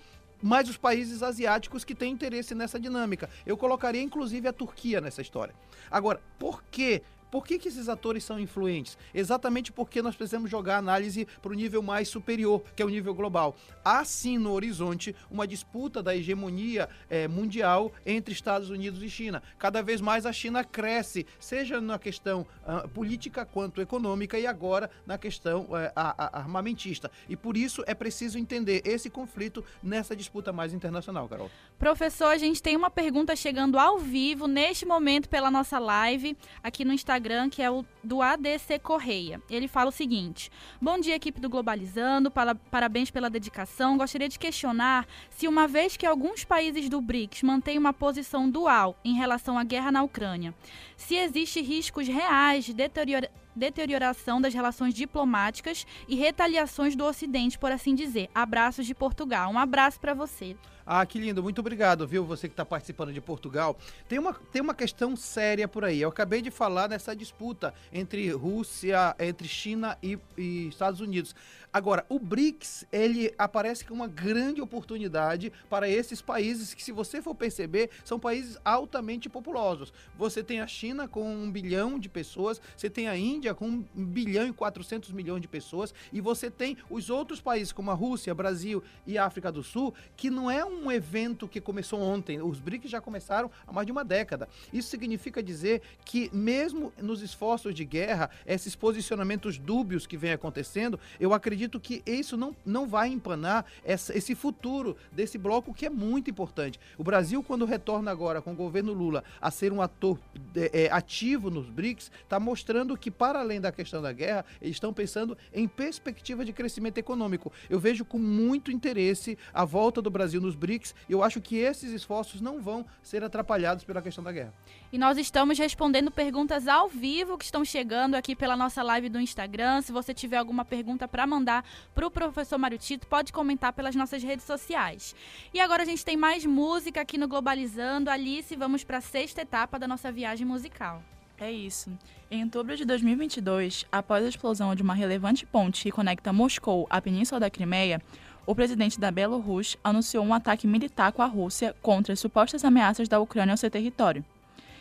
mas os países asiáticos que têm interesse nessa dinâmica. Eu colocaria inclusive a Turquia nessa história. Agora, por que por que, que esses atores são influentes? Exatamente porque nós precisamos jogar a análise para o nível mais superior, que é o nível global. Há sim no horizonte uma disputa da hegemonia é, mundial entre Estados Unidos e China. Cada vez mais a China cresce, seja na questão uh, política quanto econômica e agora na questão uh, a, a armamentista. E por isso é preciso entender esse conflito nessa disputa mais internacional, Carol. Professor, a gente tem uma pergunta chegando ao vivo neste momento pela nossa live aqui no Instagram Instagram, que é o do ADC Correia. Ele fala o seguinte: Bom dia, equipe do Globalizando, para, parabéns pela dedicação. Gostaria de questionar se, uma vez que alguns países do BRICS mantêm uma posição dual em relação à guerra na Ucrânia, se existe riscos reais de deteriora deterioração das relações diplomáticas e retaliações do Ocidente, por assim dizer. Abraços de Portugal. Um abraço para você. Ah, que lindo. Muito obrigado, viu? Você que está participando de Portugal. Tem uma, tem uma questão séria por aí. Eu acabei de falar nessa disputa entre Rússia, entre China e, e Estados Unidos. Agora, o BRICS, ele aparece como uma grande oportunidade para esses países que, se você for perceber, são países altamente populosos. Você tem a China com um bilhão de pessoas, você tem a Índia com um bilhão e 400 milhões de pessoas, e você tem os outros países como a Rússia, Brasil e África do Sul, que não é um evento que começou ontem. Os BRICS já começaram há mais de uma década. Isso significa dizer que, mesmo nos esforços de guerra, esses posicionamentos dúbios que vem acontecendo, eu acredito acredito que isso não, não vai empanar essa, esse futuro desse bloco que é muito importante. O Brasil, quando retorna agora com o governo Lula a ser um ator é, é, ativo nos BRICS, está mostrando que, para além da questão da guerra, eles estão pensando em perspectiva de crescimento econômico. Eu vejo com muito interesse a volta do Brasil nos BRICS e eu acho que esses esforços não vão ser atrapalhados pela questão da guerra. E nós estamos respondendo perguntas ao vivo que estão chegando aqui pela nossa live do Instagram. Se você tiver alguma pergunta para mandar para o professor Mário Tito, pode comentar pelas nossas redes sociais. E agora a gente tem mais música aqui no Globalizando. Alice, vamos para a sexta etapa da nossa viagem musical. É isso. Em outubro de 2022, após a explosão de uma relevante ponte que conecta Moscou à Península da Crimeia, o presidente da Bielorrússia anunciou um ataque militar com a Rússia contra as supostas ameaças da Ucrânia ao seu território.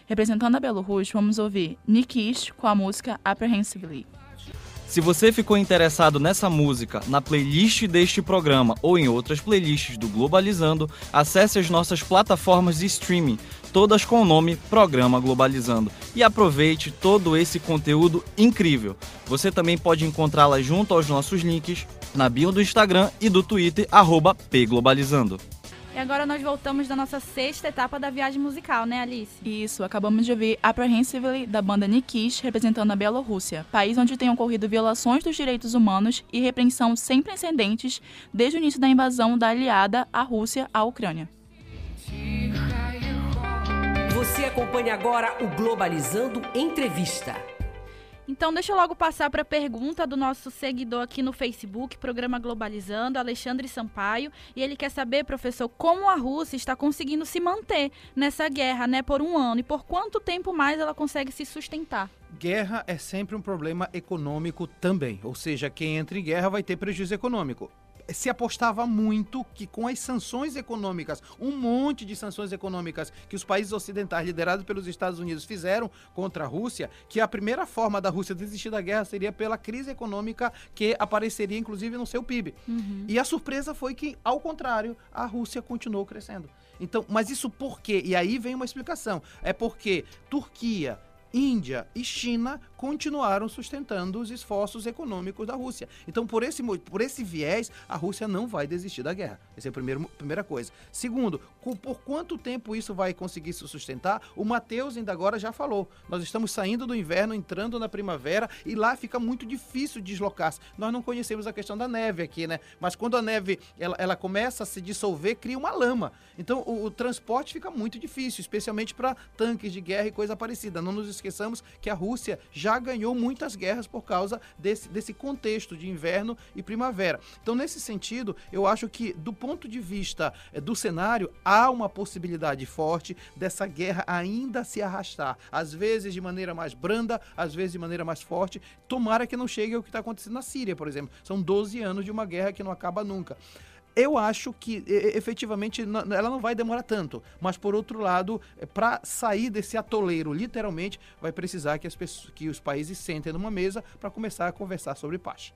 Representando a Bielorrússia, vamos ouvir Nikish com a música Apprehensively. Se você ficou interessado nessa música, na playlist deste programa ou em outras playlists do Globalizando, acesse as nossas plataformas de streaming, todas com o nome Programa Globalizando, e aproveite todo esse conteúdo incrível. Você também pode encontrá-la junto aos nossos links na bio do Instagram e do Twitter, pglobalizando. E agora nós voltamos da nossa sexta etapa da viagem musical, né, Alice? Isso, acabamos de ouvir Apprehensively da banda Nikish, representando a Bielorrússia, país onde têm ocorrido violações dos direitos humanos e repreensão sem precedentes desde o início da invasão da aliada, a Rússia, à Ucrânia. Você acompanha agora o Globalizando Entrevista. Então, deixa eu logo passar para a pergunta do nosso seguidor aqui no Facebook, Programa Globalizando, Alexandre Sampaio. E ele quer saber, professor, como a Rússia está conseguindo se manter nessa guerra, né, por um ano e por quanto tempo mais ela consegue se sustentar. Guerra é sempre um problema econômico também, ou seja, quem entra em guerra vai ter prejuízo econômico se apostava muito que com as sanções econômicas, um monte de sanções econômicas que os países ocidentais liderados pelos Estados Unidos fizeram contra a Rússia, que a primeira forma da Rússia desistir da guerra seria pela crise econômica que apareceria inclusive no seu PIB. Uhum. E a surpresa foi que, ao contrário, a Rússia continuou crescendo. Então, mas isso por quê? E aí vem uma explicação. É porque Turquia, Índia e China continuaram sustentando os esforços econômicos da Rússia. Então, por esse, por esse viés, a Rússia não vai desistir da guerra. Essa é a primeira, primeira coisa. Segundo, por quanto tempo isso vai conseguir se sustentar? O Matheus ainda agora já falou. Nós estamos saindo do inverno, entrando na primavera e lá fica muito difícil deslocar-se. Nós não conhecemos a questão da neve aqui, né? Mas quando a neve ela, ela começa a se dissolver, cria uma lama. Então, o, o transporte fica muito difícil, especialmente para tanques de guerra e coisa parecida. Não nos esqueçamos que a Rússia já já ganhou muitas guerras por causa desse, desse contexto de inverno e primavera. Então, nesse sentido, eu acho que, do ponto de vista é, do cenário, há uma possibilidade forte dessa guerra ainda se arrastar. Às vezes de maneira mais branda, às vezes de maneira mais forte. Tomara que não chegue ao que está acontecendo na Síria, por exemplo. São 12 anos de uma guerra que não acaba nunca. Eu acho que efetivamente ela não vai demorar tanto, mas por outro lado, é, para sair desse atoleiro, literalmente, vai precisar que, as pessoas, que os países sentem numa mesa para começar a conversar sobre paz.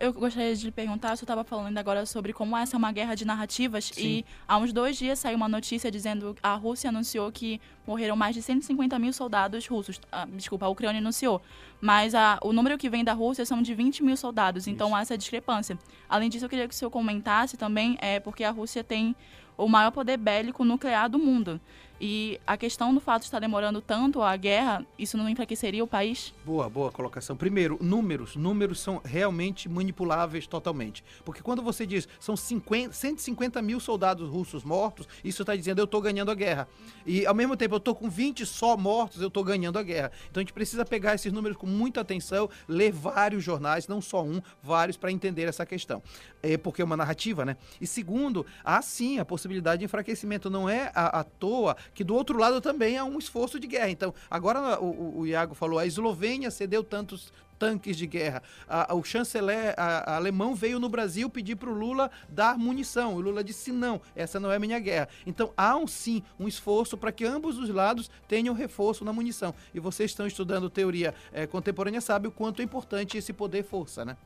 Eu gostaria de lhe perguntar, você estava falando agora sobre como essa é uma guerra de narrativas Sim. e há uns dois dias saiu uma notícia dizendo que a Rússia anunciou que morreram mais de 150 mil soldados russos. Ah, desculpa, a Ucrânia anunciou. Mas a, o número que vem da Rússia são de 20 mil soldados, então há essa discrepância. Além disso, eu queria que o senhor comentasse também, é, porque a Rússia tem o maior poder bélico nuclear do mundo. E a questão do fato de estar demorando tanto a guerra, isso não enfraqueceria o país? Boa, boa colocação. Primeiro, números. Números são realmente manipuláveis totalmente. Porque quando você diz são 50, 150 mil soldados russos mortos, isso está dizendo eu estou ganhando a guerra. E ao mesmo tempo eu estou com 20 só mortos, eu estou ganhando a guerra. Então a gente precisa pegar esses números com muita atenção, ler vários jornais, não só um, vários, para entender essa questão. É porque é uma narrativa, né? E segundo, há sim a possibilidade de enfraquecimento. Não é à, à toa que do outro lado também há um esforço de guerra. Então, agora o, o Iago falou, a Eslovênia cedeu tantos tanques de guerra. A, o chanceler a, a alemão veio no Brasil pedir para o Lula dar munição. O Lula disse não, essa não é minha guerra. Então há um sim um esforço para que ambos os lados tenham reforço na munição. E vocês estão estudando teoria é, contemporânea sabe o quanto é importante esse poder força, né?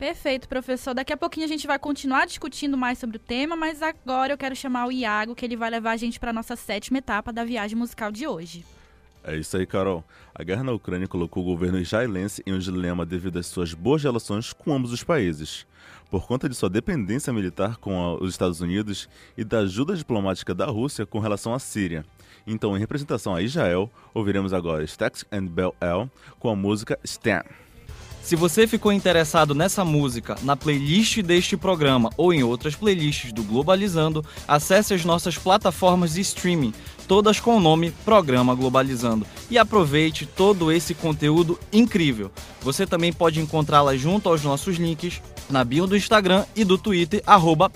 Perfeito, professor. Daqui a pouquinho a gente vai continuar discutindo mais sobre o tema, mas agora eu quero chamar o Iago, que ele vai levar a gente para a nossa sétima etapa da viagem musical de hoje. É isso aí, Carol. A guerra na Ucrânia colocou o governo israelense em um dilema devido às suas boas relações com ambos os países. Por conta de sua dependência militar com os Estados Unidos e da ajuda diplomática da Rússia com relação à Síria. Então, em representação a Israel, ouviremos agora Stax and Bell El com a música Stan. Se você ficou interessado nessa música, na playlist deste programa ou em outras playlists do Globalizando, acesse as nossas plataformas de streaming, todas com o nome Programa Globalizando, e aproveite todo esse conteúdo incrível. Você também pode encontrá-la junto aos nossos links na bio do Instagram e do Twitter,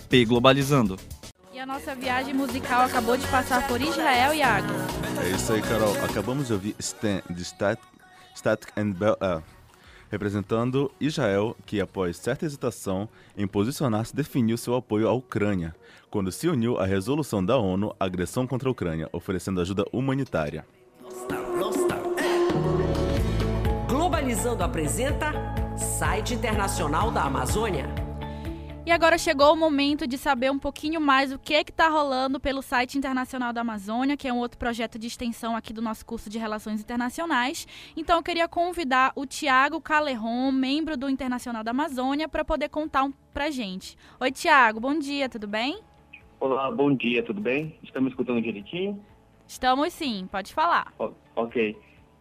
pglobalizando. E a nossa viagem musical acabou de passar por Israel e Água. É isso aí, Carol. Acabamos de ouvir Stan, de Static, Static and Bell. Uh representando Israel, que após certa hesitação em posicionar-se definiu seu apoio à Ucrânia, quando se uniu à resolução da ONU agressão contra a Ucrânia, oferecendo ajuda humanitária. Globalizando apresenta Site Internacional da Amazônia. E agora chegou o momento de saber um pouquinho mais o que é está rolando pelo site Internacional da Amazônia, que é um outro projeto de extensão aqui do nosso curso de Relações Internacionais. Então eu queria convidar o Tiago Caleron, membro do Internacional da Amazônia, para poder contar um para gente. Oi, Tiago, bom dia, tudo bem? Olá, bom dia, tudo bem? Estamos escutando direitinho? Estamos sim, pode falar. ok.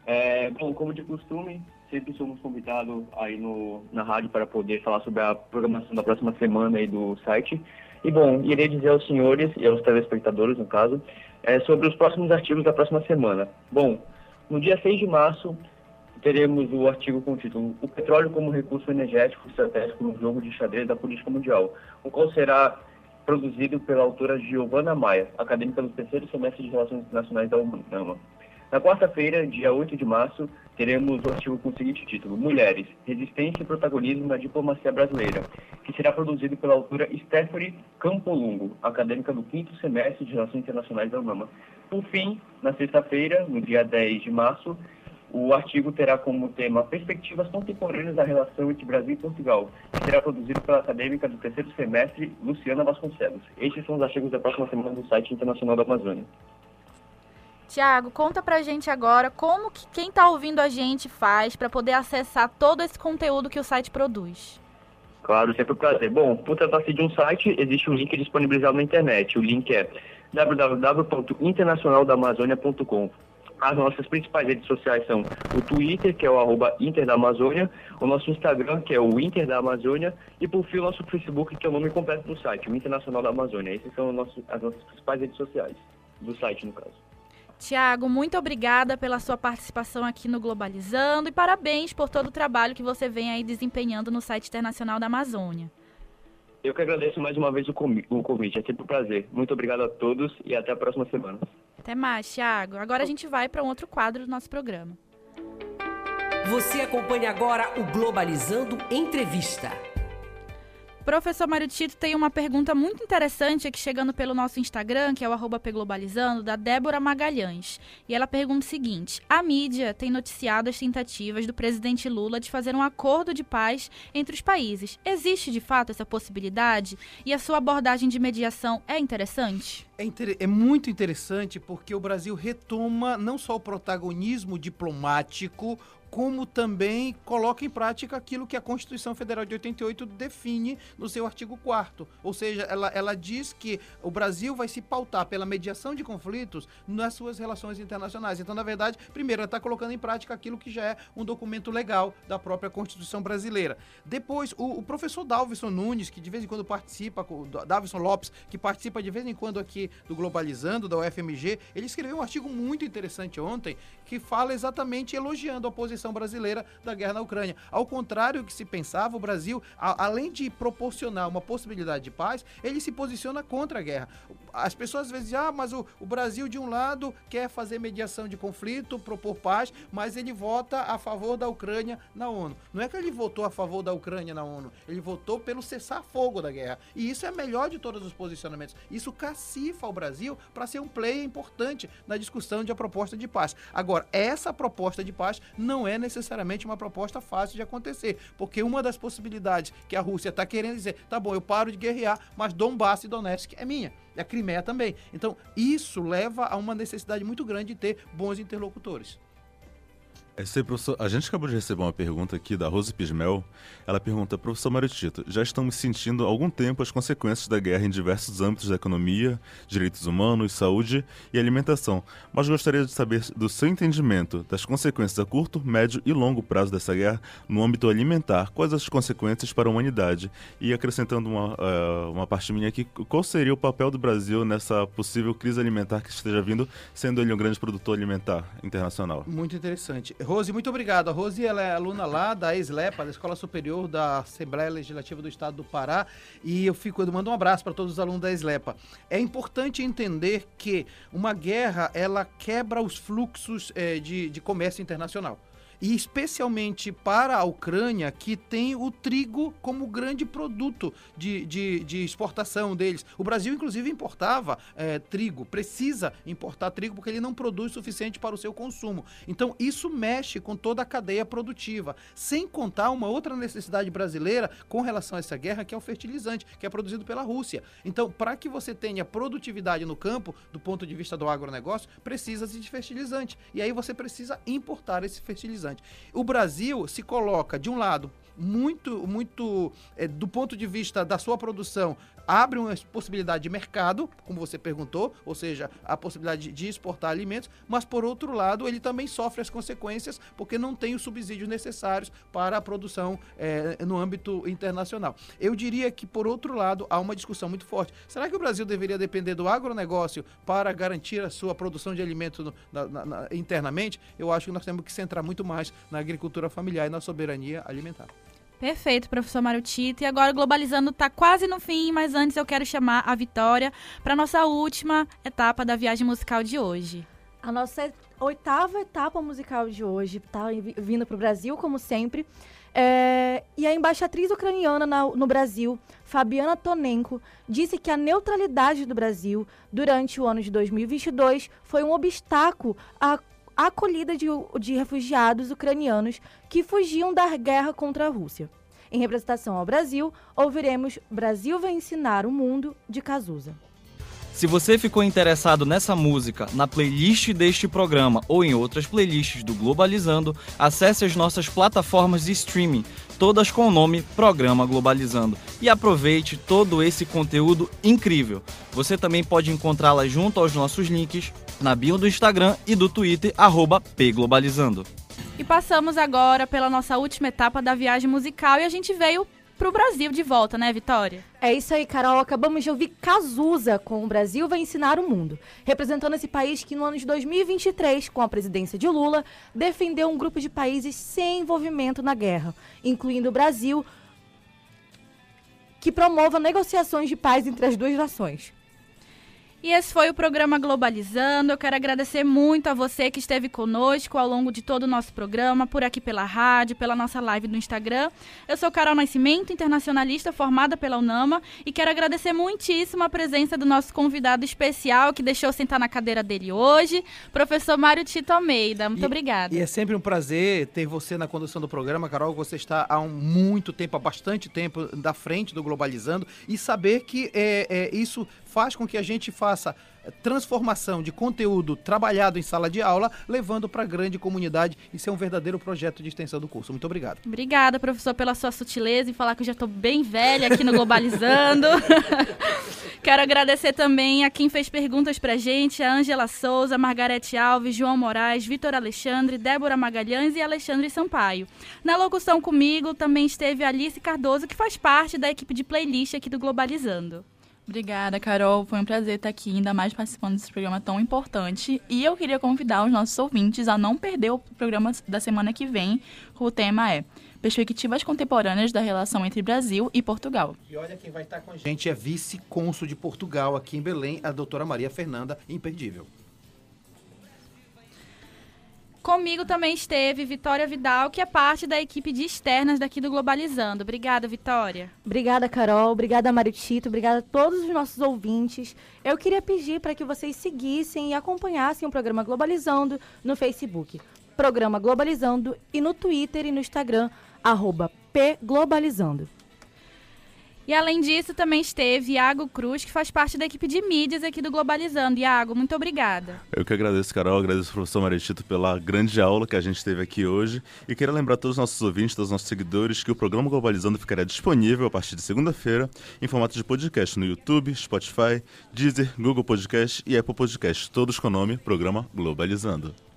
É, bom, como de costume, sempre somos convidados aí no, na rádio para poder falar sobre a programação da próxima semana aí do site. E, bom, irei dizer aos senhores e aos telespectadores, no caso, é, sobre os próximos artigos da próxima semana. Bom, no dia 6 de março, teremos o artigo com o título O Petróleo como Recurso Energético Estratégico no Jogo de Xadrez da Política Mundial, o qual será produzido pela autora Giovanna Maia, acadêmica do terceiro semestre de Relações Internacionais da UNAMA. Na quarta-feira, dia 8 de março, teremos o artigo com o seguinte título: Mulheres, Resistência e Protagonismo na Diplomacia Brasileira, que será produzido pela autora Stephanie Campolungo, acadêmica do quinto semestre de Relações Internacionais da UNAMA. Por fim, na sexta-feira, no dia 10 de março, o artigo terá como tema Perspectivas Contemporâneas da Relação entre Brasil e Portugal, que será produzido pela acadêmica do terceiro semestre, Luciana Vasconcelos. Estes são os artigos da próxima semana do site internacional da Amazônia. Tiago, conta pra gente agora como que quem tá ouvindo a gente faz para poder acessar todo esse conteúdo que o site produz. Claro, sempre um prazer. Bom, por tratar-se de um site, existe um link disponibilizado na internet. O link é www.internacionaldamazônia.com. As nossas principais redes sociais são o Twitter, que é o arroba Inter da Amazônia, o nosso Instagram, que é o Inter da Amazônia, e por fim o nosso Facebook, que é o nome completo do site, o Internacional da Amazônia. Essas são as nossas principais redes sociais, do site, no caso. Tiago, muito obrigada pela sua participação aqui no Globalizando e parabéns por todo o trabalho que você vem aí desempenhando no site internacional da Amazônia. Eu que agradeço mais uma vez o convite, é sempre um prazer. Muito obrigado a todos e até a próxima semana. Até mais, Tiago. Agora a gente vai para um outro quadro do nosso programa. Você acompanha agora o Globalizando Entrevista. Professor Mário Tito tem uma pergunta muito interessante aqui chegando pelo nosso Instagram, que é o arroba Globalizando, da Débora Magalhães. E ela pergunta o seguinte: a mídia tem noticiado as tentativas do presidente Lula de fazer um acordo de paz entre os países. Existe de fato essa possibilidade? E a sua abordagem de mediação é interessante? É, inter... é muito interessante porque o Brasil retoma não só o protagonismo diplomático, como também coloca em prática aquilo que a Constituição Federal de 88 define no seu artigo 4 Ou seja, ela, ela diz que o Brasil vai se pautar pela mediação de conflitos nas suas relações internacionais. Então, na verdade, primeiro, ela está colocando em prática aquilo que já é um documento legal da própria Constituição brasileira. Depois, o, o professor Dalvison Nunes, que de vez em quando participa, o Dalvison Lopes, que participa de vez em quando aqui do Globalizando, da UFMG, ele escreveu um artigo muito interessante ontem que fala exatamente elogiando a brasileira da guerra na Ucrânia. Ao contrário do que se pensava, o Brasil, a, além de proporcionar uma possibilidade de paz, ele se posiciona contra a guerra. As pessoas às vezes dizem, ah, mas o, o Brasil de um lado quer fazer mediação de conflito, propor paz, mas ele vota a favor da Ucrânia na ONU. Não é que ele votou a favor da Ucrânia na ONU, ele votou pelo cessar-fogo da guerra. E isso é melhor de todos os posicionamentos. Isso cacifa o Brasil para ser um player importante na discussão de a proposta de paz. Agora, essa proposta de paz não é necessariamente uma proposta fácil de acontecer, porque uma das possibilidades que a Rússia está querendo dizer, tá bom, eu paro de guerrear, mas Donbass e Donetsk é minha, e a Crimeia também. Então, isso leva a uma necessidade muito grande de ter bons interlocutores. Esse professor, a gente acabou de receber uma pergunta aqui da Rose Pismel. Ela pergunta, professor Maritito, já estamos sentindo há algum tempo as consequências da guerra em diversos âmbitos da economia, direitos humanos, saúde e alimentação, mas gostaria de saber do seu entendimento das consequências a curto, médio e longo prazo dessa guerra no âmbito alimentar. Quais as consequências para a humanidade? E acrescentando uma, uh, uma parte minha aqui, qual seria o papel do Brasil nessa possível crise alimentar que esteja vindo, sendo ele um grande produtor alimentar internacional? Muito interessante. Rose, muito obrigado. A Rose ela é aluna lá da ESLEPA, da Escola Superior da Assembleia Legislativa do Estado do Pará, e eu fico eu mando um abraço para todos os alunos da ESLEPA. É importante entender que uma guerra ela quebra os fluxos é, de, de comércio internacional e especialmente para a Ucrânia, que tem o trigo como grande produto de, de, de exportação deles. O Brasil, inclusive, importava é, trigo, precisa importar trigo porque ele não produz o suficiente para o seu consumo. Então, isso mexe com toda a cadeia produtiva, sem contar uma outra necessidade brasileira com relação a essa guerra, que é o fertilizante, que é produzido pela Rússia. Então, para que você tenha produtividade no campo, do ponto de vista do agronegócio, precisa-se de fertilizante. E aí você precisa importar esse fertilizante. O Brasil se coloca, de um lado, muito, muito é, do ponto de vista da sua produção, abre uma possibilidade de mercado, como você perguntou, ou seja, a possibilidade de exportar alimentos, mas por outro lado, ele também sofre as consequências porque não tem os subsídios necessários para a produção é, no âmbito internacional. Eu diria que, por outro lado, há uma discussão muito forte. Será que o Brasil deveria depender do agronegócio para garantir a sua produção de alimentos no, na, na, internamente? Eu acho que nós temos que centrar muito mais na agricultura familiar e na soberania alimentar. Perfeito, professor Mário Tito. E agora Globalizando está quase no fim, mas antes eu quero chamar a Vitória para nossa última etapa da viagem musical de hoje. a nossa oitava etapa musical de hoje está vindo para o Brasil, como sempre. É, e a embaixatriz ucraniana na, no Brasil, Fabiana Tonenko, disse que a neutralidade do Brasil durante o ano de 2022 foi um obstáculo à acolhida de, de refugiados ucranianos que fugiam da guerra contra a Rússia. Em representação ao Brasil, ouviremos Brasil vai ensinar o mundo de Cazuza. Se você ficou interessado nessa música, na playlist deste programa ou em outras playlists do Globalizando, acesse as nossas plataformas de streaming, todas com o nome Programa Globalizando, e aproveite todo esse conteúdo incrível. Você também pode encontrá-la junto aos nossos links na bio do Instagram e do Twitter, pglobalizando. E passamos agora pela nossa última etapa da viagem musical e a gente veio pro Brasil de volta, né, Vitória? É isso aí, Carol. Acabamos de ouvir Cazuza com o Brasil vai ensinar o mundo, representando esse país que no ano de 2023, com a presidência de Lula, defendeu um grupo de países sem envolvimento na guerra, incluindo o Brasil, que promova negociações de paz entre as duas nações. E esse foi o programa Globalizando. Eu quero agradecer muito a você que esteve conosco ao longo de todo o nosso programa, por aqui pela rádio, pela nossa live no Instagram. Eu sou Carol Nascimento, internacionalista formada pela UNAMA, e quero agradecer muitíssimo a presença do nosso convidado especial que deixou sentar na cadeira dele hoje, professor Mário Tito Almeida. Muito e, obrigada. E é sempre um prazer ter você na condução do programa, Carol. Você está há um, muito tempo, há bastante tempo, da frente do Globalizando e saber que é, é isso faz com que a gente faça eh, transformação de conteúdo trabalhado em sala de aula, levando para a grande comunidade. Isso é um verdadeiro projeto de extensão do curso. Muito obrigado. Obrigada, professor, pela sua sutileza e falar que eu já estou bem velha aqui no Globalizando. Quero agradecer também a quem fez perguntas para gente, a Ângela Souza, Margarete Alves, João Moraes, Vitor Alexandre, Débora Magalhães e Alexandre Sampaio. Na locução comigo também esteve Alice Cardoso, que faz parte da equipe de playlist aqui do Globalizando. Obrigada, Carol. Foi um prazer estar aqui, ainda mais participando desse programa tão importante. E eu queria convidar os nossos ouvintes a não perder o programa da semana que vem. O tema é Perspectivas Contemporâneas da Relação entre Brasil e Portugal. E olha quem vai estar com a gente é vice-cônsul de Portugal aqui em Belém, a doutora Maria Fernanda Imperdível. Comigo também esteve Vitória Vidal, que é parte da equipe de externas daqui do Globalizando. Obrigada, Vitória. Obrigada, Carol. Obrigada, Maritito. Obrigada a todos os nossos ouvintes. Eu queria pedir para que vocês seguissem e acompanhassem o programa Globalizando no Facebook, Programa Globalizando, e no Twitter e no Instagram, arroba pglobalizando. E além disso, também esteve Iago Cruz, que faz parte da equipe de mídias aqui do Globalizando. Iago, muito obrigada. Eu que agradeço, Carol, agradeço ao professor Maritito pela grande aula que a gente teve aqui hoje. E quero lembrar a todos os nossos ouvintes, todos os nossos seguidores, que o programa Globalizando ficará disponível a partir de segunda-feira em formato de podcast no YouTube, Spotify, Deezer, Google Podcast e Apple Podcast, todos com o nome Programa Globalizando.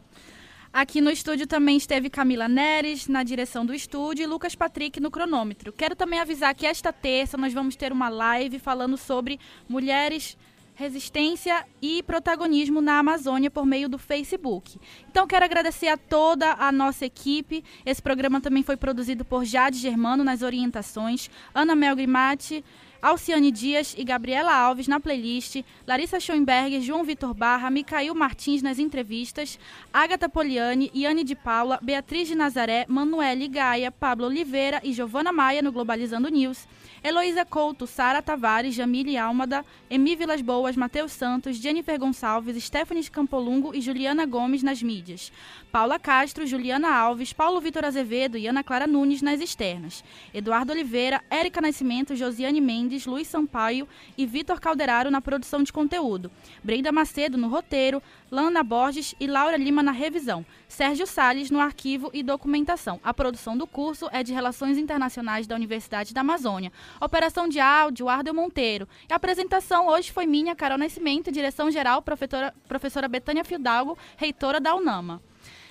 Aqui no estúdio também esteve Camila Neres na direção do estúdio e Lucas Patrick no cronômetro. Quero também avisar que esta terça nós vamos ter uma live falando sobre mulheres resistência e protagonismo na Amazônia por meio do Facebook. Então quero agradecer a toda a nossa equipe. Esse programa também foi produzido por Jade Germano nas orientações, Ana Mel Grimati, Alciane Dias e Gabriela Alves na playlist, Larissa Schoenberger, João Vitor Barra, Micael Martins nas entrevistas, Agatha Poliani, Iane de Paula, Beatriz de Nazaré, Manuele Gaia, Pablo Oliveira e Giovana Maia no Globalizando News. Heloísa Couto, Sara Tavares, Jamile Almada, Emi Vilas Boas, Matheus Santos, Jennifer Gonçalves, Stephanie Campolungo e Juliana Gomes nas mídias. Paula Castro, Juliana Alves, Paulo Vitor Azevedo e Ana Clara Nunes nas externas. Eduardo Oliveira, Érica Nascimento, Josiane Mendes, Luiz Sampaio e Vitor Calderaro na produção de conteúdo. Brenda Macedo no roteiro, Lana Borges e Laura Lima na revisão. Sérgio Sales no arquivo e documentação. A produção do curso é de Relações Internacionais da Universidade da Amazônia. Operação de áudio, Ardel Monteiro. E a apresentação hoje foi minha, Carol Nascimento, direção-geral, professora, professora Betânia Fidalgo, reitora da UNAMA.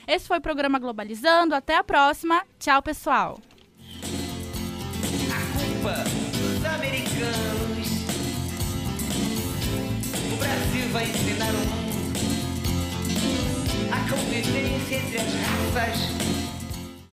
Esse foi o programa Globalizando. Até a próxima. Tchau, pessoal. O Brasil vai ensinar o mundo convivência entre as raças